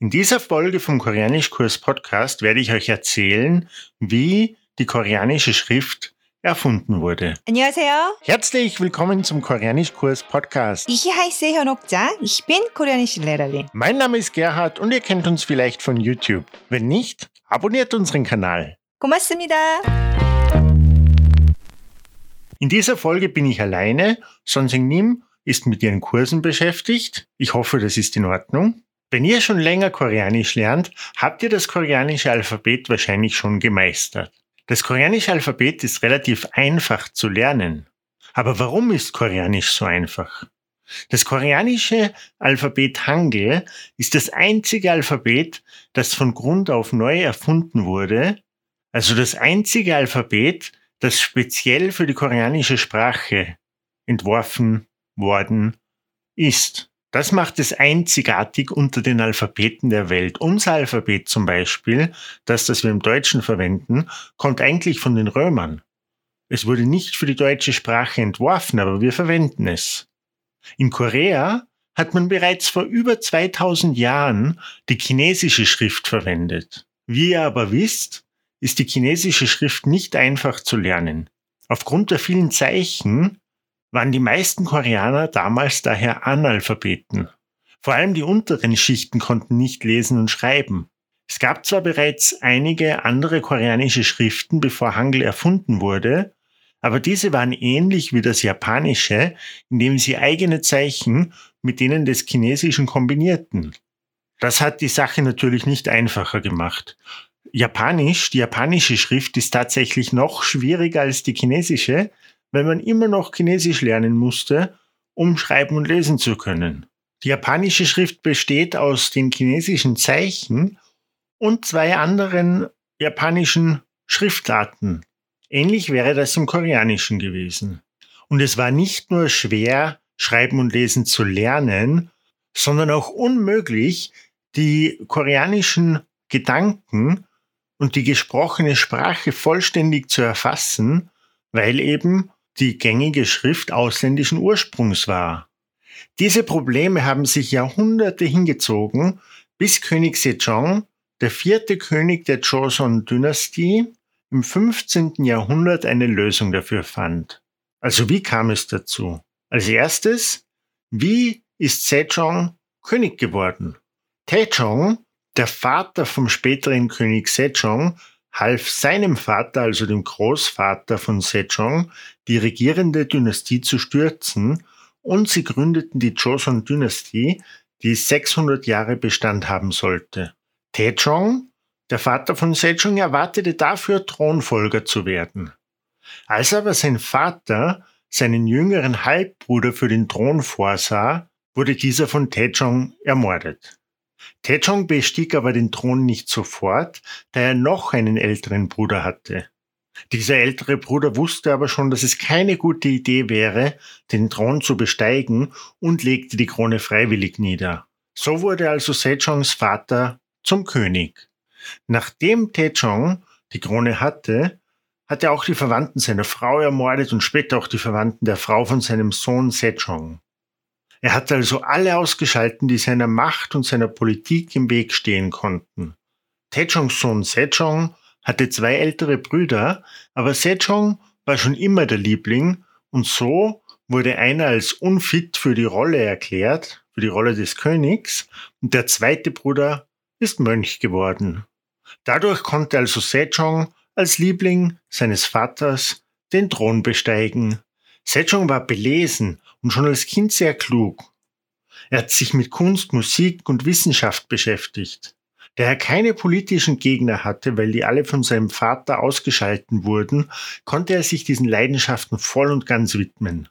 In dieser Folge vom Koreanischkurs Podcast werde ich euch erzählen, wie die koreanische Schrift erfunden wurde. 안녕하세요. Herzlich willkommen zum Koreanischkurs Podcast. Ich heiße 현옥자. Ich bin koreanische Lehrerin. Mein Name ist Gerhard und ihr kennt uns vielleicht von YouTube. Wenn nicht, abonniert unseren Kanal. 고맙습니다. In dieser Folge bin ich alleine. Sonsing Nim ist mit ihren Kursen beschäftigt. Ich hoffe, das ist in Ordnung. Wenn ihr schon länger Koreanisch lernt, habt ihr das koreanische Alphabet wahrscheinlich schon gemeistert. Das koreanische Alphabet ist relativ einfach zu lernen. Aber warum ist Koreanisch so einfach? Das koreanische Alphabet Hangul ist das einzige Alphabet, das von Grund auf neu erfunden wurde, also das einzige Alphabet, das speziell für die koreanische Sprache entworfen worden ist. Das macht es einzigartig unter den Alphabeten der Welt. Unser Alphabet zum Beispiel, das, das wir im Deutschen verwenden, kommt eigentlich von den Römern. Es wurde nicht für die deutsche Sprache entworfen, aber wir verwenden es. In Korea hat man bereits vor über 2000 Jahren die chinesische Schrift verwendet. Wie ihr aber wisst, ist die chinesische Schrift nicht einfach zu lernen. Aufgrund der vielen Zeichen waren die meisten Koreaner damals daher Analphabeten. Vor allem die unteren Schichten konnten nicht lesen und schreiben. Es gab zwar bereits einige andere koreanische Schriften, bevor Hangul erfunden wurde, aber diese waren ähnlich wie das Japanische, indem sie eigene Zeichen mit denen des Chinesischen kombinierten. Das hat die Sache natürlich nicht einfacher gemacht. Japanisch, die japanische Schrift ist tatsächlich noch schwieriger als die chinesische, weil man immer noch Chinesisch lernen musste, um schreiben und lesen zu können. Die japanische Schrift besteht aus den chinesischen Zeichen und zwei anderen japanischen Schriftarten. Ähnlich wäre das im Koreanischen gewesen. Und es war nicht nur schwer, Schreiben und Lesen zu lernen, sondern auch unmöglich, die koreanischen Gedanken und die gesprochene Sprache vollständig zu erfassen, weil eben die gängige Schrift ausländischen Ursprungs war. Diese Probleme haben sich Jahrhunderte hingezogen, bis König Sejong, der vierte König der Joseon-Dynastie, im 15. Jahrhundert eine Lösung dafür fand. Also wie kam es dazu? Als erstes, wie ist Sejong König geworden? Taejong, der Vater vom späteren König Sejong, half seinem Vater, also dem Großvater von Sejong, die regierende Dynastie zu stürzen und sie gründeten die Joseon-Dynastie, die 600 Jahre Bestand haben sollte. Taejong, der Vater von Sejong, erwartete dafür Thronfolger zu werden. Als aber sein Vater seinen jüngeren Halbbruder für den Thron vorsah, wurde dieser von Taejong ermordet. Taejong bestieg aber den Thron nicht sofort, da er noch einen älteren Bruder hatte. Dieser ältere Bruder wusste aber schon, dass es keine gute Idee wäre, den Thron zu besteigen und legte die Krone freiwillig nieder. So wurde also Sejongs Vater zum König. Nachdem Taejong die Krone hatte, hat er auch die Verwandten seiner Frau ermordet und später auch die Verwandten der Frau von seinem Sohn Sejong. Er hat also alle ausgeschalten, die seiner Macht und seiner Politik im Weg stehen konnten. Taejongs Sohn Sejong hatte zwei ältere Brüder, aber Sejong war schon immer der Liebling und so wurde einer als unfit für die Rolle erklärt, für die Rolle des Königs, und der zweite Bruder ist Mönch geworden. Dadurch konnte also Sejong als Liebling seines Vaters den Thron besteigen. Sejong war belesen und schon als Kind sehr klug. Er hat sich mit Kunst, Musik und Wissenschaft beschäftigt. Da er keine politischen Gegner hatte, weil die alle von seinem Vater ausgeschalten wurden, konnte er sich diesen Leidenschaften voll und ganz widmen.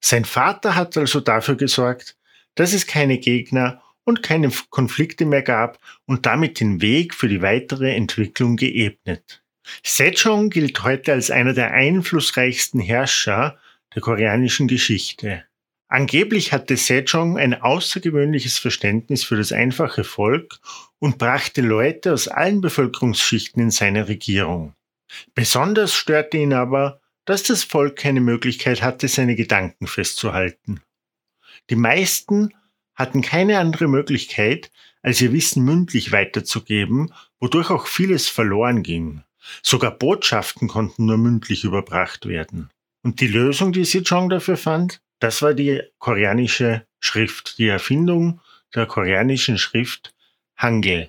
Sein Vater hat also dafür gesorgt, dass es keine Gegner und keine Konflikte mehr gab und damit den Weg für die weitere Entwicklung geebnet. Sejong gilt heute als einer der einflussreichsten Herrscher der koreanischen Geschichte. Angeblich hatte Sejong ein außergewöhnliches Verständnis für das einfache Volk und brachte Leute aus allen Bevölkerungsschichten in seine Regierung. Besonders störte ihn aber, dass das Volk keine Möglichkeit hatte, seine Gedanken festzuhalten. Die meisten hatten keine andere Möglichkeit, als ihr Wissen mündlich weiterzugeben, wodurch auch vieles verloren ging. Sogar Botschaften konnten nur mündlich überbracht werden. Und die Lösung, die Sejong dafür fand, das war die koreanische Schrift, die Erfindung der koreanischen Schrift Hangul.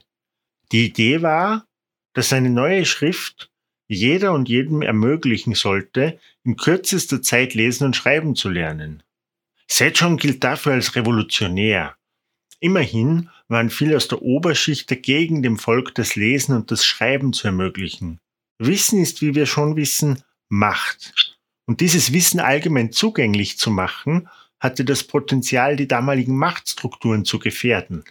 Die Idee war, dass eine neue Schrift jeder und jedem ermöglichen sollte, in kürzester Zeit lesen und schreiben zu lernen. Sejong gilt dafür als revolutionär. Immerhin waren viele aus der Oberschicht dagegen, dem Volk das Lesen und das Schreiben zu ermöglichen. Wissen ist, wie wir schon wissen, Macht. Und dieses Wissen allgemein zugänglich zu machen, hatte das Potenzial, die damaligen Machtstrukturen zu gefährden.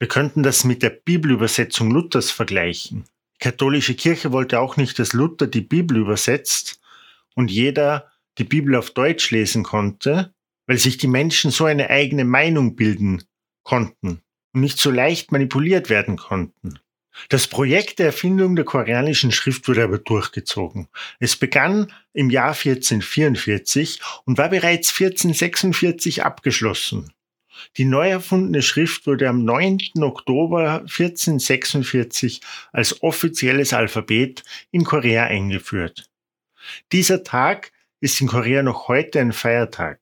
Wir könnten das mit der Bibelübersetzung Luthers vergleichen. Die katholische Kirche wollte auch nicht, dass Luther die Bibel übersetzt und jeder die Bibel auf Deutsch lesen konnte, weil sich die Menschen so eine eigene Meinung bilden konnten und nicht so leicht manipuliert werden konnten. Das Projekt der Erfindung der koreanischen Schrift wurde aber durchgezogen. Es begann im Jahr 1444 und war bereits 1446 abgeschlossen. Die neu erfundene Schrift wurde am 9. Oktober 1446 als offizielles Alphabet in Korea eingeführt. Dieser Tag ist in Korea noch heute ein Feiertag.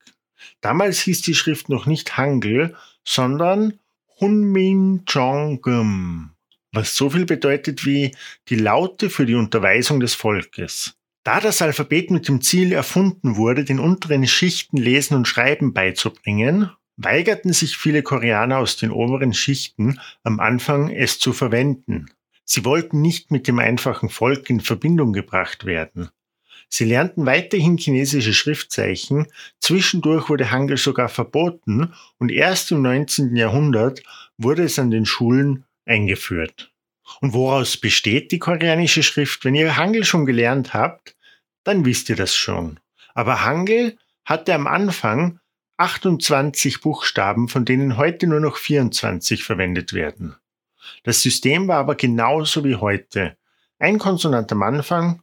Damals hieß die Schrift noch nicht Hangul, sondern Hunmin Jongum, was so viel bedeutet wie die Laute für die Unterweisung des Volkes. Da das Alphabet mit dem Ziel erfunden wurde, den unteren Schichten Lesen und Schreiben beizubringen, weigerten sich viele Koreaner aus den oberen Schichten am Anfang es zu verwenden. Sie wollten nicht mit dem einfachen Volk in Verbindung gebracht werden. Sie lernten weiterhin chinesische Schriftzeichen, zwischendurch wurde Hangul sogar verboten und erst im 19. Jahrhundert wurde es an den Schulen eingeführt. Und woraus besteht die koreanische Schrift? Wenn ihr Hangul schon gelernt habt, dann wisst ihr das schon. Aber Hangul hatte am Anfang 28 Buchstaben, von denen heute nur noch 24 verwendet werden. Das System war aber genauso wie heute. Ein Konsonant am Anfang,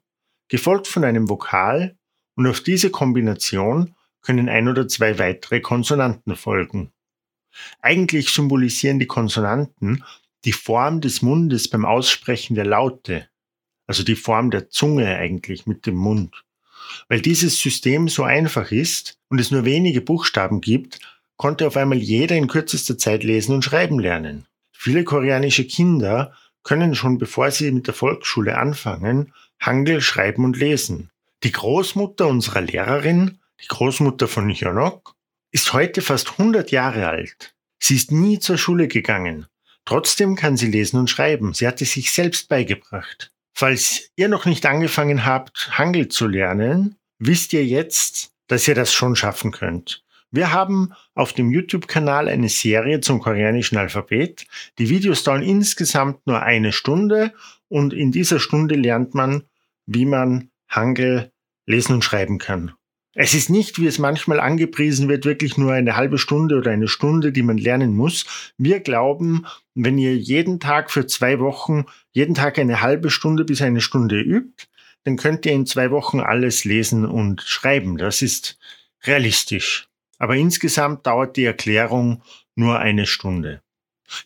gefolgt von einem Vokal und auf diese Kombination können ein oder zwei weitere Konsonanten folgen. Eigentlich symbolisieren die Konsonanten die Form des Mundes beim Aussprechen der Laute, also die Form der Zunge eigentlich mit dem Mund. Weil dieses System so einfach ist und es nur wenige Buchstaben gibt, konnte auf einmal jeder in kürzester Zeit lesen und schreiben lernen. Viele koreanische Kinder können schon bevor sie mit der Volksschule anfangen, Hangul schreiben und lesen. Die Großmutter unserer Lehrerin, die Großmutter von Hyunok, ist heute fast 100 Jahre alt. Sie ist nie zur Schule gegangen. Trotzdem kann sie lesen und schreiben. Sie hat es sich selbst beigebracht. Falls ihr noch nicht angefangen habt, Hangul zu lernen, wisst ihr jetzt, dass ihr das schon schaffen könnt. Wir haben auf dem YouTube-Kanal eine Serie zum koreanischen Alphabet. Die Videos dauern insgesamt nur eine Stunde und in dieser Stunde lernt man wie man Hangul lesen und schreiben kann. Es ist nicht, wie es manchmal angepriesen wird, wirklich nur eine halbe Stunde oder eine Stunde, die man lernen muss. Wir glauben, wenn ihr jeden Tag für zwei Wochen, jeden Tag eine halbe Stunde bis eine Stunde übt, dann könnt ihr in zwei Wochen alles lesen und schreiben. Das ist realistisch. Aber insgesamt dauert die Erklärung nur eine Stunde.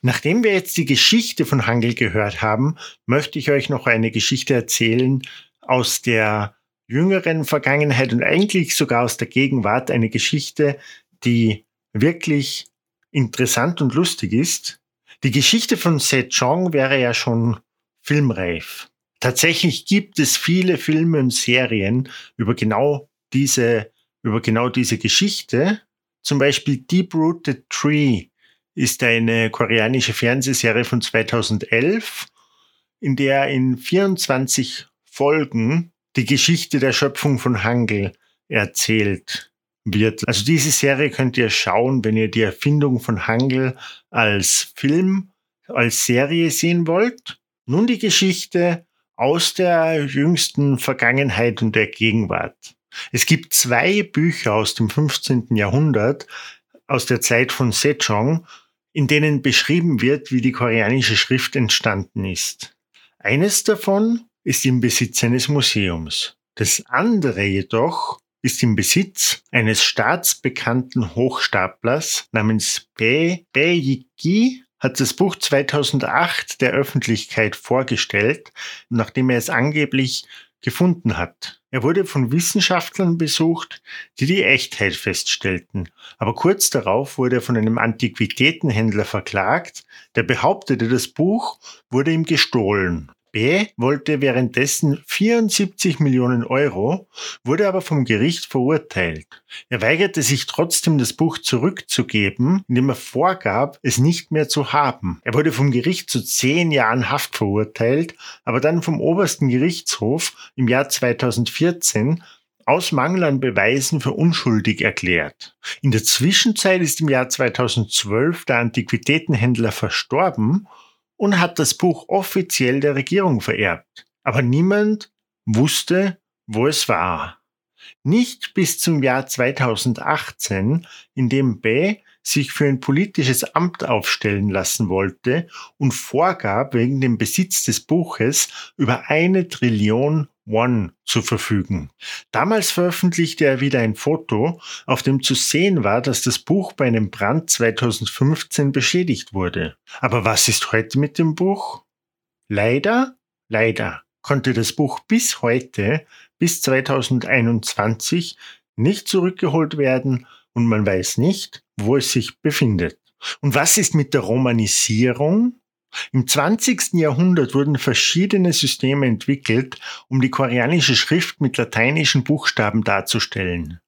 Nachdem wir jetzt die Geschichte von Hangul gehört haben, möchte ich euch noch eine Geschichte erzählen, aus der jüngeren Vergangenheit und eigentlich sogar aus der Gegenwart eine Geschichte, die wirklich interessant und lustig ist. Die Geschichte von Sejong wäre ja schon filmreif. Tatsächlich gibt es viele Filme und Serien über genau diese, über genau diese Geschichte. Zum Beispiel Deep Rooted Tree ist eine koreanische Fernsehserie von 2011, in der in 24 Folgen die Geschichte der Schöpfung von Hangul erzählt wird. Also diese Serie könnt ihr schauen, wenn ihr die Erfindung von Hangul als Film, als Serie sehen wollt. Nun die Geschichte aus der jüngsten Vergangenheit und der Gegenwart. Es gibt zwei Bücher aus dem 15. Jahrhundert, aus der Zeit von Sejong, in denen beschrieben wird, wie die koreanische Schrift entstanden ist. Eines davon ist im Besitz eines Museums. Das andere jedoch ist im Besitz eines staatsbekannten Hochstaplers namens Bae Baeyiki hat das Buch 2008 der Öffentlichkeit vorgestellt, nachdem er es angeblich gefunden hat. Er wurde von Wissenschaftlern besucht, die die Echtheit feststellten. Aber kurz darauf wurde er von einem Antiquitätenhändler verklagt, der behauptete, das Buch wurde ihm gestohlen. B wollte währenddessen 74 Millionen Euro, wurde aber vom Gericht verurteilt. Er weigerte sich trotzdem, das Buch zurückzugeben, indem er vorgab, es nicht mehr zu haben. Er wurde vom Gericht zu zehn Jahren Haft verurteilt, aber dann vom obersten Gerichtshof im Jahr 2014 aus Mangel an Beweisen für unschuldig erklärt. In der Zwischenzeit ist im Jahr 2012 der Antiquitätenhändler verstorben und hat das Buch offiziell der Regierung vererbt. Aber niemand wusste, wo es war. Nicht bis zum Jahr 2018, in dem Bay sich für ein politisches Amt aufstellen lassen wollte und vorgab, wegen dem Besitz des Buches über eine Trillion One zu verfügen. Damals veröffentlichte er wieder ein Foto, auf dem zu sehen war, dass das Buch bei einem Brand 2015 beschädigt wurde. Aber was ist heute mit dem Buch? Leider, leider konnte das Buch bis heute, bis 2021, nicht zurückgeholt werden und man weiß nicht, wo es sich befindet. Und was ist mit der Romanisierung? Im 20. Jahrhundert wurden verschiedene Systeme entwickelt, um die koreanische Schrift mit lateinischen Buchstaben darzustellen.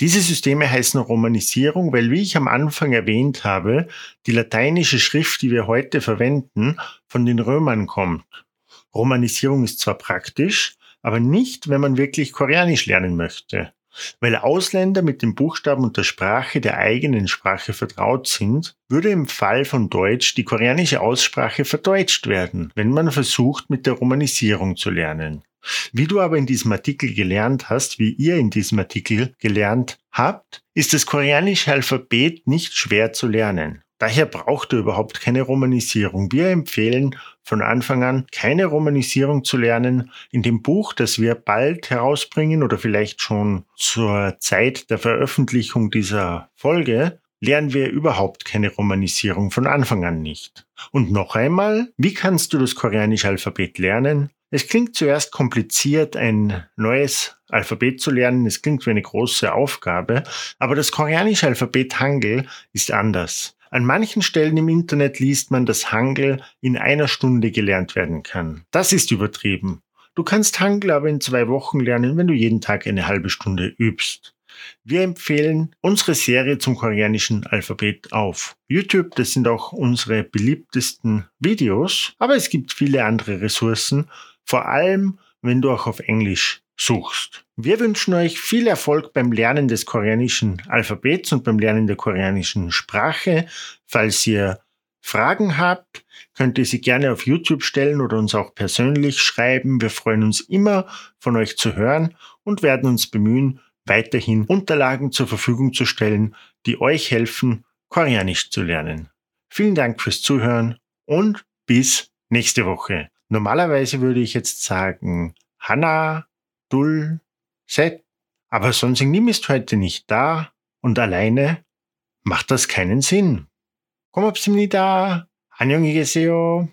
Diese Systeme heißen Romanisierung, weil, wie ich am Anfang erwähnt habe, die lateinische Schrift, die wir heute verwenden, von den Römern kommt. Romanisierung ist zwar praktisch, aber nicht, wenn man wirklich Koreanisch lernen möchte. Weil Ausländer mit den Buchstaben und der Sprache der eigenen Sprache vertraut sind, würde im Fall von Deutsch die koreanische Aussprache verdeutscht werden, wenn man versucht, mit der Romanisierung zu lernen. Wie du aber in diesem Artikel gelernt hast, wie ihr in diesem Artikel gelernt habt, ist das koreanische Alphabet nicht schwer zu lernen. Daher braucht er überhaupt keine Romanisierung. Wir empfehlen von Anfang an keine Romanisierung zu lernen. In dem Buch, das wir bald herausbringen oder vielleicht schon zur Zeit der Veröffentlichung dieser Folge, lernen wir überhaupt keine Romanisierung von Anfang an nicht. Und noch einmal, wie kannst du das koreanische Alphabet lernen? Es klingt zuerst kompliziert, ein neues Alphabet zu lernen. Es klingt wie eine große Aufgabe, aber das koreanische Alphabet Hangul ist anders. An manchen Stellen im Internet liest man, dass Hangul in einer Stunde gelernt werden kann. Das ist übertrieben. Du kannst Hangul aber in zwei Wochen lernen, wenn du jeden Tag eine halbe Stunde übst. Wir empfehlen unsere Serie zum koreanischen Alphabet auf YouTube. Das sind auch unsere beliebtesten Videos, aber es gibt viele andere Ressourcen, vor allem wenn du auch auf Englisch suchst. Wir wünschen euch viel Erfolg beim Lernen des koreanischen Alphabets und beim Lernen der koreanischen Sprache. Falls ihr Fragen habt, könnt ihr sie gerne auf YouTube stellen oder uns auch persönlich schreiben. Wir freuen uns immer, von euch zu hören und werden uns bemühen, weiterhin Unterlagen zur Verfügung zu stellen, die euch helfen, Koreanisch zu lernen. Vielen Dank fürs Zuhören und bis nächste Woche. Normalerweise würde ich jetzt sagen, Hanna, Dul, Set. Aber Sonsingnim ist heute nicht da und alleine macht das keinen Sinn. 고맙습니다. 안녕히 계세요.